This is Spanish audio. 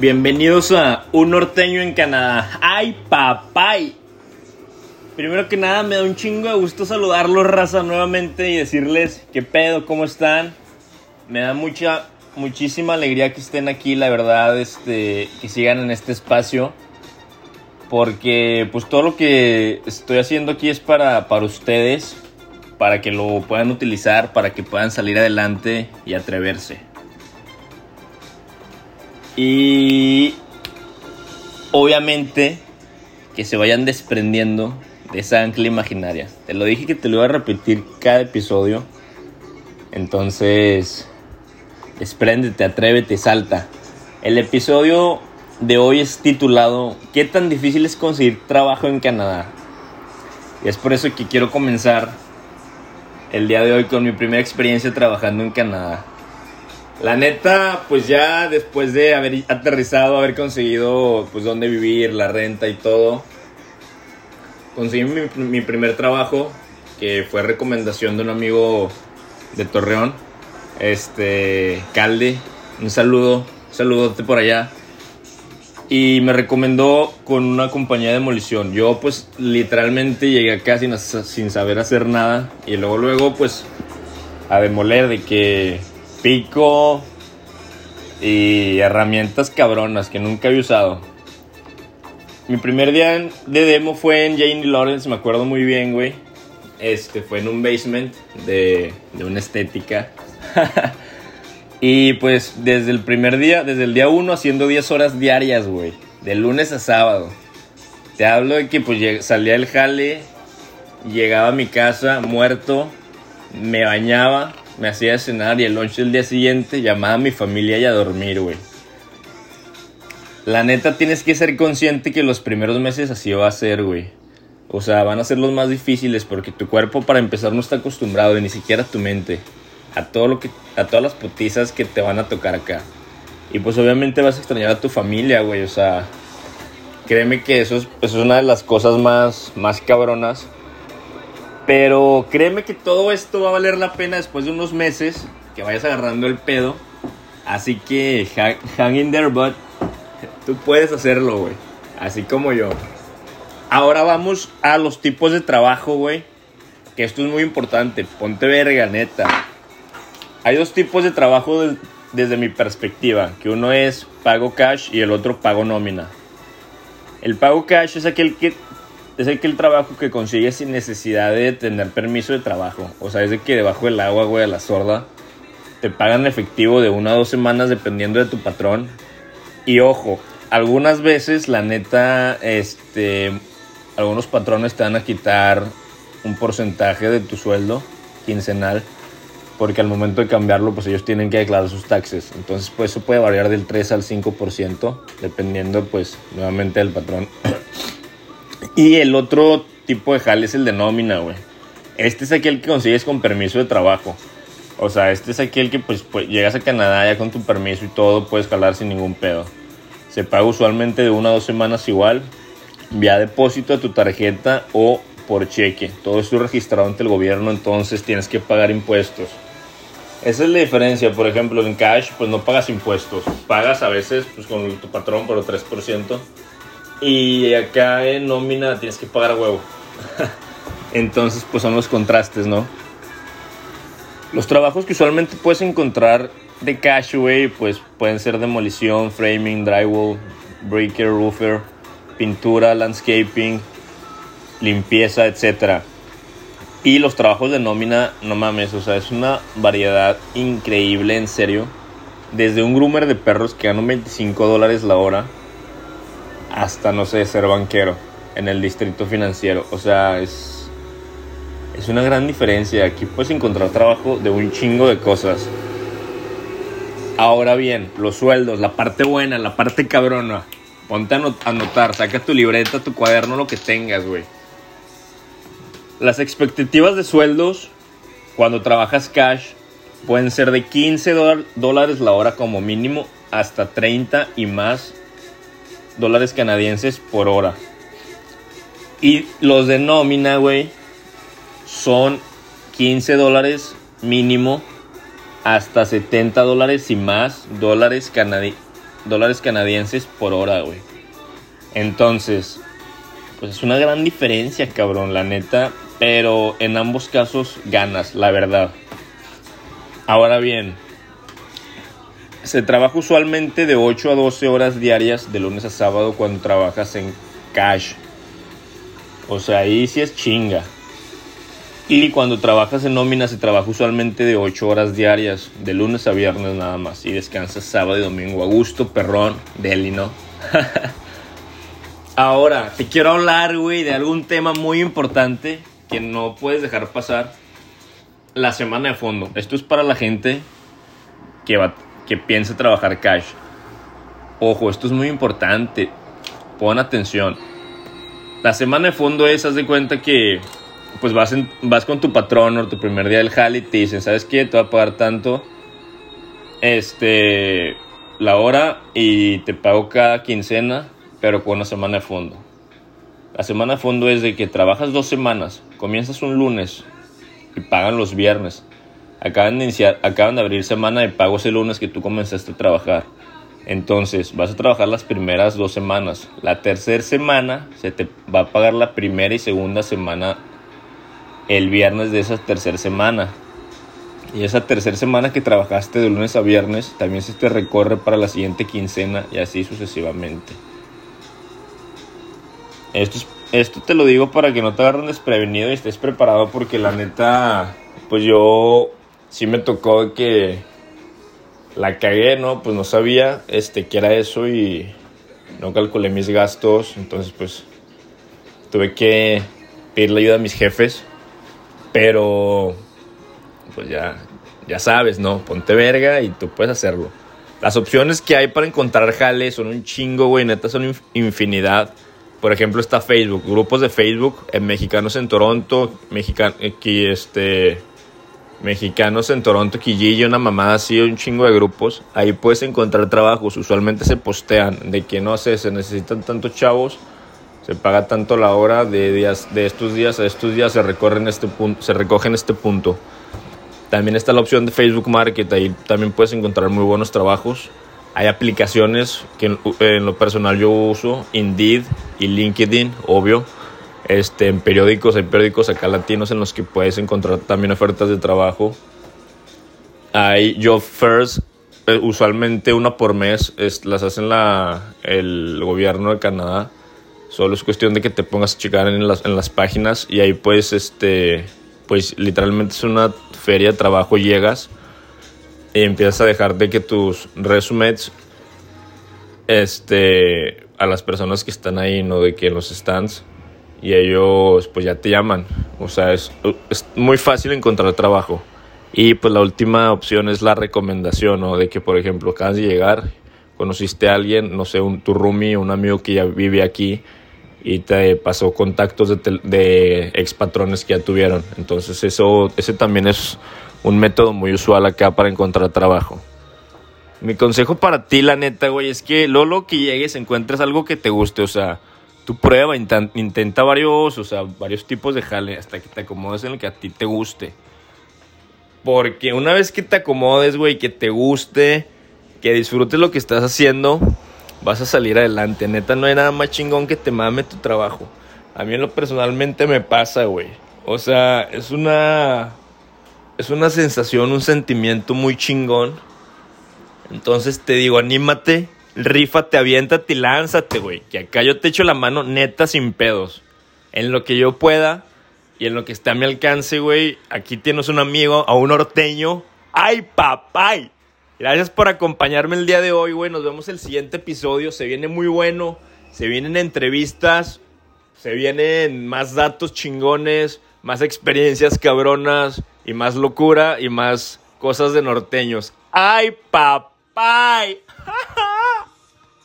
Bienvenidos a Un Norteño en Canadá. ¡Ay, papay! Primero que nada, me da un chingo de gusto saludarlos, raza, nuevamente y decirles qué pedo, cómo están. Me da mucha, muchísima alegría que estén aquí, la verdad, este, que sigan en este espacio. Porque, pues, todo lo que estoy haciendo aquí es para, para ustedes, para que lo puedan utilizar, para que puedan salir adelante y atreverse. Y obviamente que se vayan desprendiendo de esa ancla imaginaria. Te lo dije que te lo iba a repetir cada episodio. Entonces, despréndete, atrévete, salta. El episodio de hoy es titulado ¿Qué tan difícil es conseguir trabajo en Canadá? Y es por eso que quiero comenzar el día de hoy con mi primera experiencia trabajando en Canadá. La neta, pues ya después de haber aterrizado, haber conseguido pues dónde vivir, la renta y todo, conseguí mi, primer trabajo, que fue recomendación de un amigo de Torreón, este, Calde, un saludo, un saludote por allá. Y me recomendó con una compañía de demolición. Yo pues literalmente llegué acá sin, sin saber hacer nada. Y luego, luego pues a demoler de que pico y herramientas cabronas que nunca había usado. Mi primer día de demo fue en Jane Lawrence, me acuerdo muy bien, güey. Este fue en un basement de, de una estética. y pues desde el primer día, desde el día uno, haciendo 10 horas diarias, güey. De lunes a sábado. Te hablo de que pues salía el jale, llegaba a mi casa muerto, me bañaba, me hacía cenar y el lunch del día siguiente llamaba a mi familia y a dormir, güey. La neta tienes que ser consciente que los primeros meses así va a ser, güey. O sea, van a ser los más difíciles porque tu cuerpo para empezar no está acostumbrado, ni siquiera tu mente, a todo lo que a todas las putizas que te van a tocar acá. Y pues obviamente vas a extrañar a tu familia, güey, o sea, créeme que eso es, eso es una de las cosas más más cabronas pero créeme que todo esto va a valer la pena después de unos meses que vayas agarrando el pedo. Así que hang in there, but tú puedes hacerlo, güey. Así como yo. Ahora vamos a los tipos de trabajo, güey. Que esto es muy importante. Ponte verga, neta. Hay dos tipos de trabajo desde mi perspectiva. Que uno es pago cash y el otro pago nómina. El pago cash es aquel que es el trabajo que consigues sin necesidad de tener permiso de trabajo. O sea, es de que debajo del agua, güey, a la sorda, te pagan efectivo de una a dos semanas dependiendo de tu patrón. Y ojo, algunas veces, la neta, este, algunos patrones te van a quitar un porcentaje de tu sueldo quincenal. Porque al momento de cambiarlo, pues ellos tienen que declarar sus taxes. Entonces, pues eso puede variar del 3 al 5%, dependiendo, pues, nuevamente del patrón. Y el otro tipo de jale es el de nómina, güey. Este es aquel que consigues con permiso de trabajo. O sea, este es aquel que pues, pues, llegas a Canadá ya con tu permiso y todo, puedes jalar sin ningún pedo. Se paga usualmente de una a dos semanas igual, vía depósito a tu tarjeta o por cheque. Todo esto registrado ante el gobierno, entonces tienes que pagar impuestos. Esa es la diferencia, por ejemplo, en cash pues no pagas impuestos. Pagas a veces pues con tu patrón por el 3%. Y acá en nómina tienes que pagar huevo. Entonces, pues son los contrastes, ¿no? Los trabajos que usualmente puedes encontrar de cash, güey, pues pueden ser demolición, framing, drywall, breaker, roofer, pintura, landscaping, limpieza, etc. Y los trabajos de nómina, no mames, o sea, es una variedad increíble, en serio. Desde un groomer de perros que gana 25 dólares la hora hasta, no sé, ser banquero en el distrito financiero. O sea, es, es una gran diferencia. Aquí puedes encontrar trabajo de un chingo de cosas. Ahora bien, los sueldos, la parte buena, la parte cabrona. Ponte a anotar, saca tu libreta, tu cuaderno, lo que tengas, güey. Las expectativas de sueldos cuando trabajas cash pueden ser de 15 dólares la hora como mínimo hasta 30 y más dólares canadienses por hora. Y los de nómina, güey, son 15 dólares mínimo hasta 70 dólares y más dólares dólares canadienses por hora, güey. Entonces, pues es una gran diferencia, cabrón, la neta. Pero en ambos casos ganas, la verdad. Ahora bien, se trabaja usualmente de 8 a 12 horas diarias de lunes a sábado cuando trabajas en cash. O sea, ahí sí es chinga. Y cuando trabajas en nómina se trabaja usualmente de 8 horas diarias, de lunes a viernes nada más. Y descansas sábado y domingo a gusto, perrón, deli, ¿no? Ahora, te quiero hablar, güey, de algún tema muy importante que no puedes dejar pasar. La semana de fondo. Esto es para la gente que, va, que piensa trabajar cash. Ojo, esto es muy importante. Pon atención. La semana de fondo es, haz de cuenta que pues vas, vas con tu patrón o tu primer día del jale y te dicen, ¿sabes qué? Te voy a pagar tanto este la hora y te pago cada quincena, pero con una semana de fondo. La semana de fondo es de que trabajas dos semanas, comienzas un lunes y pagan los viernes. Acaban de, iniciar, acaban de abrir semana de pagos el lunes que tú comenzaste a trabajar. Entonces, vas a trabajar las primeras dos semanas. La tercera semana se te va a pagar la primera y segunda semana el viernes de esa tercera semana. Y esa tercera semana que trabajaste de lunes a viernes también se te recorre para la siguiente quincena y así sucesivamente. Esto, esto te lo digo para que no te agarren desprevenido y estés preparado porque la neta, pues yo sí me tocó que la cagué, ¿no? Pues no sabía este, que era eso y no calculé mis gastos. Entonces, pues tuve que pedirle ayuda a mis jefes. Pero, pues ya, ya sabes, ¿no? Ponte verga y tú puedes hacerlo. Las opciones que hay para encontrar jale son un chingo, güey. Neta, son infinidad. Por ejemplo, está Facebook, grupos de Facebook, en mexicanos en Toronto, mexican, aquí este, mexicanos en Toronto, Kijiji, una mamada así, un chingo de grupos. Ahí puedes encontrar trabajos. Usualmente se postean de que no sé, se necesitan tantos chavos, se paga tanto la hora de días, de estos días a estos días se recorren este punto, se recoge en este punto. También está la opción de Facebook Market, ahí también puedes encontrar muy buenos trabajos. Hay aplicaciones que en lo personal yo uso, Indeed y LinkedIn, obvio este, en periódicos, hay periódicos acá latinos en los que puedes encontrar también ofertas de trabajo. Hay job fairs, eh, usualmente una por mes, las hacen la, el gobierno de Canadá. Solo es cuestión de que te pongas a checar en las, en las páginas y ahí pues, este, pues literalmente es una feria de trabajo, llegas y empiezas a dejar de que tus resumés este, a las personas que están ahí, no de que en los stands y ellos pues ya te llaman. O sea, es, es, muy fácil encontrar trabajo. Y pues la última opción es la recomendación, ¿no? De que, por ejemplo, acabas de llegar, conociste a alguien, no sé, un, tu roomie, un amigo que ya vive aquí y te pasó contactos de, de ex patrones que ya tuvieron. Entonces eso, ese también es un método muy usual acá para encontrar trabajo. Mi consejo para ti, la neta, güey, es que Lolo que llegues encuentres algo que te guste, o sea, tu prueba, intenta, varios, o sea, varios tipos de jale hasta que te acomodes en el que a ti te guste. Porque una vez que te acomodes, güey, que te guste, que disfrutes lo que estás haciendo, vas a salir adelante. Neta, no hay nada más chingón que te mame tu trabajo. A mí en lo personalmente me pasa, güey. O sea, es una es una sensación, un sentimiento muy chingón. Entonces te digo, anímate, rífate, aviéntate y lánzate, güey. Que acá yo te echo la mano neta sin pedos. En lo que yo pueda y en lo que esté a mi alcance, güey. Aquí tienes un amigo, a un norteño. ¡Ay, papay! Gracias por acompañarme el día de hoy, güey. Nos vemos el siguiente episodio. Se viene muy bueno. Se vienen entrevistas. Se vienen más datos chingones. Más experiencias cabronas. Y más locura. Y más cosas de norteños. ¡Ay, papay!